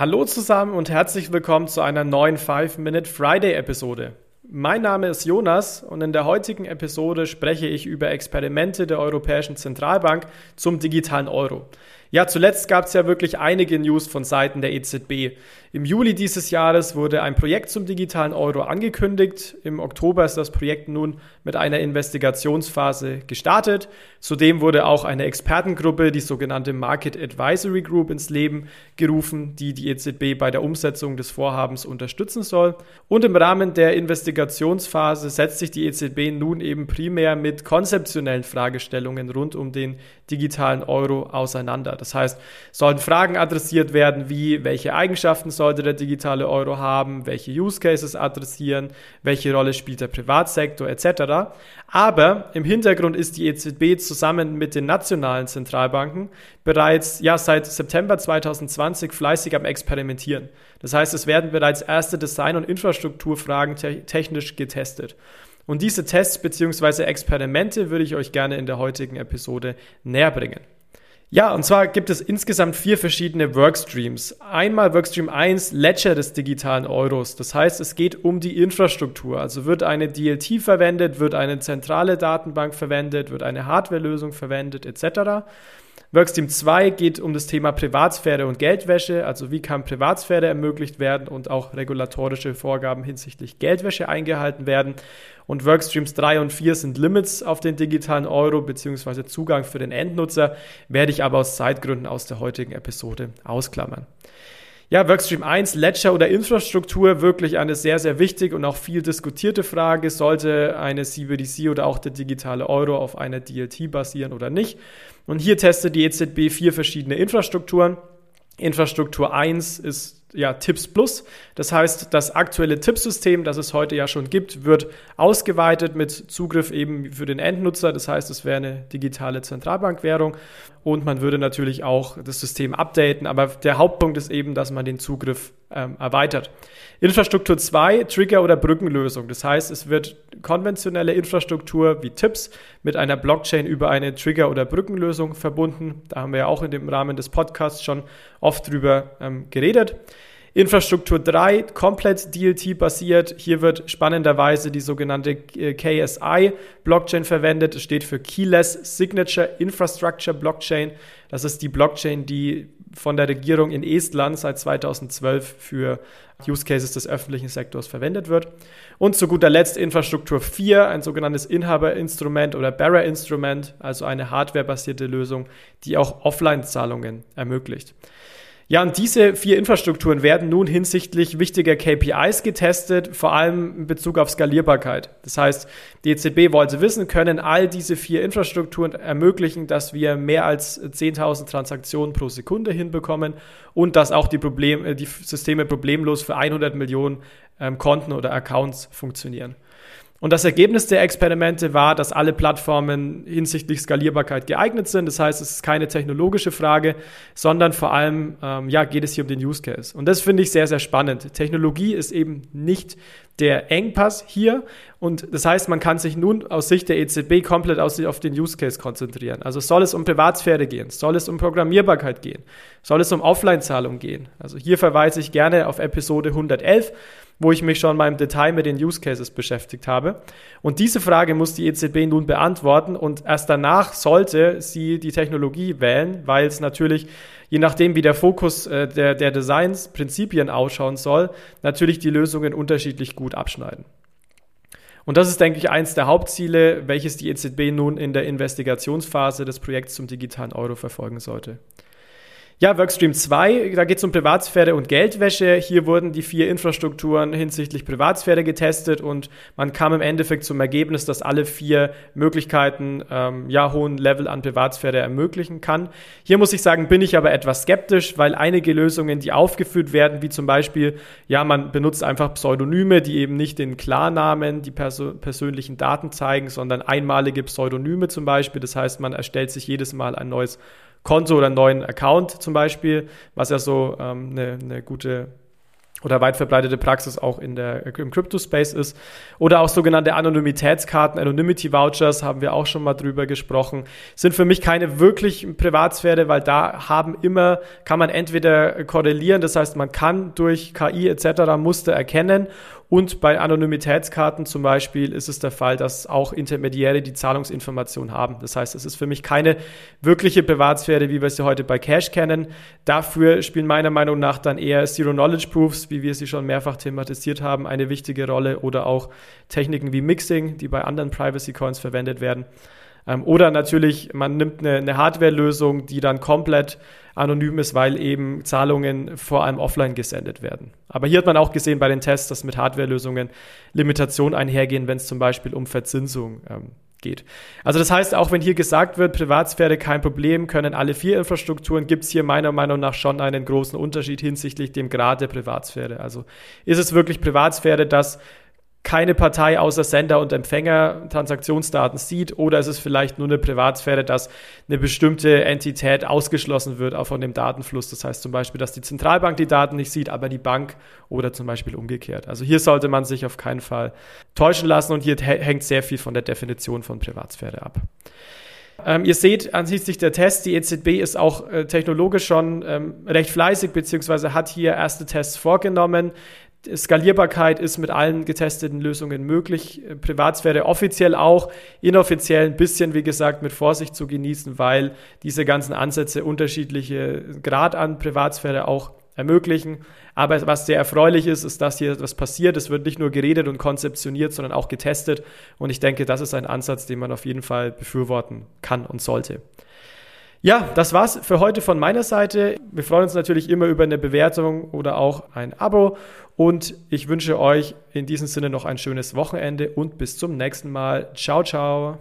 Hallo zusammen und herzlich willkommen zu einer neuen 5-Minute Friday-Episode. Mein Name ist Jonas und in der heutigen Episode spreche ich über Experimente der Europäischen Zentralbank zum digitalen Euro. Ja, zuletzt gab es ja wirklich einige News von Seiten der EZB. Im Juli dieses Jahres wurde ein Projekt zum digitalen Euro angekündigt. Im Oktober ist das Projekt nun mit einer Investigationsphase gestartet. Zudem wurde auch eine Expertengruppe, die sogenannte Market Advisory Group, ins Leben gerufen, die die EZB bei der Umsetzung des Vorhabens unterstützen soll. Und im Rahmen der Investigationsphase setzt sich die EZB nun eben primär mit konzeptionellen Fragestellungen rund um den digitalen Euro auseinander. Das heißt, sollen Fragen adressiert werden wie, welche Eigenschaften sollte der digitale Euro haben, welche Use Cases adressieren, welche Rolle spielt der Privatsektor etc. Aber im Hintergrund ist die EZB zusammen mit den nationalen Zentralbanken bereits ja, seit September 2020 fleißig am Experimentieren. Das heißt, es werden bereits erste Design- und Infrastrukturfragen te technisch getestet. Und diese Tests bzw. Experimente würde ich euch gerne in der heutigen Episode näher bringen. Ja, und zwar gibt es insgesamt vier verschiedene Workstreams. Einmal Workstream 1, Ledger des digitalen Euros. Das heißt, es geht um die Infrastruktur. Also wird eine DLT verwendet, wird eine zentrale Datenbank verwendet, wird eine Hardwarelösung verwendet, etc. Workstream 2 geht um das Thema Privatsphäre und Geldwäsche, also wie kann Privatsphäre ermöglicht werden und auch regulatorische Vorgaben hinsichtlich Geldwäsche eingehalten werden. Und Workstreams 3 und 4 sind Limits auf den digitalen Euro bzw. Zugang für den Endnutzer, werde ich aber aus Zeitgründen aus der heutigen Episode ausklammern. Ja, Workstream 1, Ledger oder Infrastruktur, wirklich eine sehr, sehr wichtige und auch viel diskutierte Frage. Sollte eine CBDC oder auch der digitale Euro auf einer DLT basieren oder nicht? Und hier testet die EZB vier verschiedene Infrastrukturen. Infrastruktur 1 ist ja, Tipps Plus. Das heißt, das aktuelle Tippsystem, das es heute ja schon gibt, wird ausgeweitet mit Zugriff eben für den Endnutzer. Das heißt, es wäre eine digitale Zentralbankwährung und man würde natürlich auch das System updaten. Aber der Hauptpunkt ist eben, dass man den Zugriff ähm, erweitert. Infrastruktur 2, Trigger- oder Brückenlösung. Das heißt, es wird konventionelle Infrastruktur wie Tipps mit einer Blockchain über eine Trigger- oder Brückenlösung verbunden. Da haben wir ja auch in dem Rahmen des Podcasts schon oft drüber ähm, geredet. Infrastruktur 3, komplett DLT-basiert. Hier wird spannenderweise die sogenannte äh, KSI-Blockchain verwendet. Das steht für Keyless Signature Infrastructure Blockchain. Das ist die Blockchain, die von der Regierung in Estland seit 2012 für Use Cases des öffentlichen Sektors verwendet wird. Und zu guter Letzt Infrastruktur 4, ein sogenanntes Inhaberinstrument oder Bearer-Instrument, also eine hardwarebasierte Lösung, die auch Offline-Zahlungen ermöglicht. Ja, und diese vier Infrastrukturen werden nun hinsichtlich wichtiger KPIs getestet, vor allem in Bezug auf Skalierbarkeit. Das heißt, die EZB wollte wissen, können all diese vier Infrastrukturen ermöglichen, dass wir mehr als 10.000 Transaktionen pro Sekunde hinbekommen und dass auch die, Problem, äh, die Systeme problemlos für 100 Millionen ähm, Konten oder Accounts funktionieren. Und das Ergebnis der Experimente war, dass alle Plattformen hinsichtlich Skalierbarkeit geeignet sind. Das heißt, es ist keine technologische Frage, sondern vor allem ähm, ja, geht es hier um den Use Case. Und das finde ich sehr, sehr spannend. Technologie ist eben nicht der Engpass hier. Und das heißt, man kann sich nun aus Sicht der EZB komplett auf den Use Case konzentrieren. Also soll es um Privatsphäre gehen? Soll es um Programmierbarkeit gehen? Soll es um Offline-Zahlung gehen? Also hier verweise ich gerne auf Episode 111 wo ich mich schon mal im Detail mit den Use Cases beschäftigt habe. Und diese Frage muss die EZB nun beantworten und erst danach sollte sie die Technologie wählen, weil es natürlich, je nachdem wie der Fokus äh, der, der Designs, Prinzipien ausschauen soll, natürlich die Lösungen unterschiedlich gut abschneiden. Und das ist, denke ich, eins der Hauptziele, welches die EZB nun in der Investigationsphase des Projekts zum digitalen Euro verfolgen sollte. Ja, Workstream 2, da geht es um Privatsphäre und Geldwäsche. Hier wurden die vier Infrastrukturen hinsichtlich Privatsphäre getestet und man kam im Endeffekt zum Ergebnis, dass alle vier Möglichkeiten ähm, ja hohen Level an Privatsphäre ermöglichen kann. Hier muss ich sagen, bin ich aber etwas skeptisch, weil einige Lösungen, die aufgeführt werden, wie zum Beispiel, ja, man benutzt einfach Pseudonyme, die eben nicht den Klarnamen, die perso persönlichen Daten zeigen, sondern einmalige Pseudonyme zum Beispiel. Das heißt, man erstellt sich jedes Mal ein neues Konto oder einen neuen Account zum Beispiel, was ja so ähm, eine, eine gute oder weit verbreitete Praxis auch in der, im Crypto-Space ist. Oder auch sogenannte Anonymitätskarten, Anonymity Vouchers, haben wir auch schon mal drüber gesprochen, sind für mich keine wirklich Privatsphäre, weil da haben immer, kann man entweder korrelieren, das heißt, man kann durch KI etc. Muster erkennen und bei Anonymitätskarten zum Beispiel ist es der Fall, dass auch Intermediäre die Zahlungsinformation haben. Das heißt, es ist für mich keine wirkliche Privatsphäre, wie wir sie heute bei Cash kennen. Dafür spielen meiner Meinung nach dann eher Zero-Knowledge-Proofs, wie wir sie schon mehrfach thematisiert haben, eine wichtige Rolle oder auch Techniken wie Mixing, die bei anderen Privacy-Coins verwendet werden. Ähm, oder natürlich, man nimmt eine, eine Hardware-Lösung, die dann komplett anonym ist, weil eben Zahlungen vor allem offline gesendet werden. Aber hier hat man auch gesehen bei den Tests, dass mit Hardware-Lösungen Limitationen einhergehen, wenn es zum Beispiel um Verzinsung ähm, geht. Also das heißt, auch wenn hier gesagt wird, Privatsphäre kein Problem, können alle vier Infrastrukturen, gibt es hier meiner Meinung nach schon einen großen Unterschied hinsichtlich dem Grad der Privatsphäre. Also ist es wirklich Privatsphäre, dass keine Partei außer Sender und Empfänger Transaktionsdaten sieht oder ist es vielleicht nur eine Privatsphäre, dass eine bestimmte Entität ausgeschlossen wird auch von dem Datenfluss. Das heißt zum Beispiel, dass die Zentralbank die Daten nicht sieht, aber die Bank oder zum Beispiel umgekehrt. Also hier sollte man sich auf keinen Fall täuschen lassen und hier hängt sehr viel von der Definition von Privatsphäre ab. Ähm, ihr seht ansichtlich der Tests, die EZB ist auch äh, technologisch schon ähm, recht fleißig, beziehungsweise hat hier erste Tests vorgenommen. Skalierbarkeit ist mit allen getesteten Lösungen möglich. Privatsphäre offiziell auch, inoffiziell ein bisschen, wie gesagt, mit Vorsicht zu genießen, weil diese ganzen Ansätze unterschiedliche Grad an Privatsphäre auch ermöglichen. Aber was sehr erfreulich ist, ist, dass hier etwas passiert. Es wird nicht nur geredet und konzeptioniert, sondern auch getestet. Und ich denke, das ist ein Ansatz, den man auf jeden Fall befürworten kann und sollte. Ja, das war's für heute von meiner Seite. Wir freuen uns natürlich immer über eine Bewertung oder auch ein Abo. Und ich wünsche euch in diesem Sinne noch ein schönes Wochenende und bis zum nächsten Mal. Ciao, ciao.